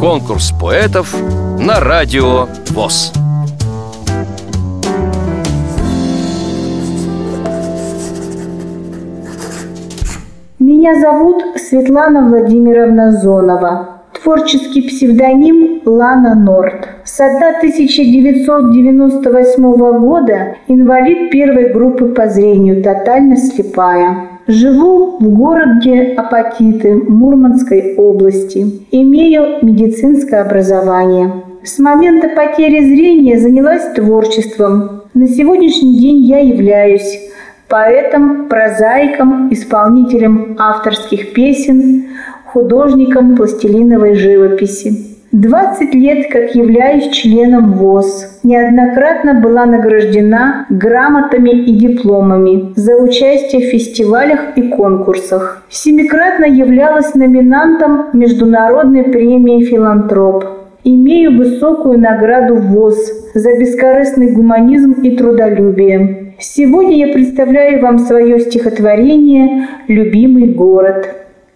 Конкурс поэтов на радио ВОЗ. Меня зовут Светлана Владимировна Зонова. Творческий псевдоним Лана Норт. С 1998 года инвалид первой группы по зрению, тотально слепая. Живу в городе Апатиты Мурманской области. Имею медицинское образование. С момента потери зрения занялась творчеством. На сегодняшний день я являюсь поэтом, прозаиком, исполнителем авторских песен, художником пластилиновой живописи. 20 лет как являюсь членом ВОЗ. Неоднократно была награждена грамотами и дипломами за участие в фестивалях и конкурсах. Семикратно являлась номинантом Международной премии «Филантроп». Имею высокую награду ВОЗ за бескорыстный гуманизм и трудолюбие. Сегодня я представляю вам свое стихотворение «Любимый город».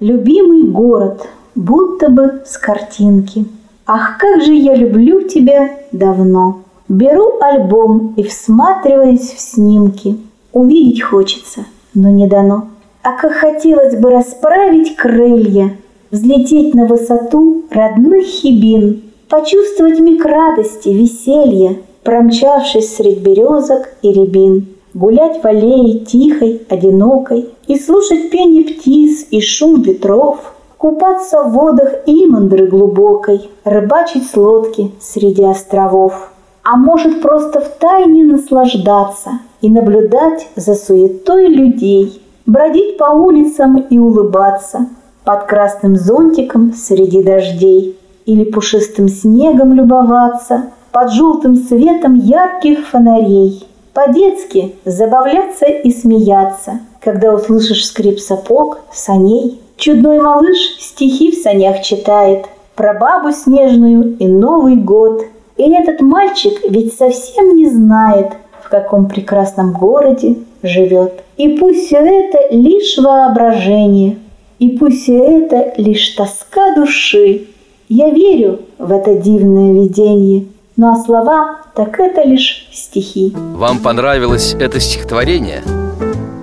Любимый город, будто бы с картинки. Ах, как же я люблю тебя давно. Беру альбом и всматриваясь в снимки. Увидеть хочется, но не дано. А как хотелось бы расправить крылья, Взлететь на высоту родных хибин, Почувствовать миг радости, веселья, Промчавшись средь березок и рябин гулять в аллее тихой, одинокой и слушать пение птиц и шум ветров, купаться в водах имандры глубокой, рыбачить с лодки среди островов. А может просто в тайне наслаждаться и наблюдать за суетой людей, бродить по улицам и улыбаться под красным зонтиком среди дождей или пушистым снегом любоваться под желтым светом ярких фонарей – по-детски забавляться и смеяться, когда услышишь скрип сапог, саней. Чудной малыш стихи в санях читает про бабу снежную и Новый год. И этот мальчик ведь совсем не знает, в каком прекрасном городе живет. И пусть все это лишь воображение, и пусть все это лишь тоска души. Я верю в это дивное видение – ну а слова так это лишь стихи. Вам понравилось это стихотворение?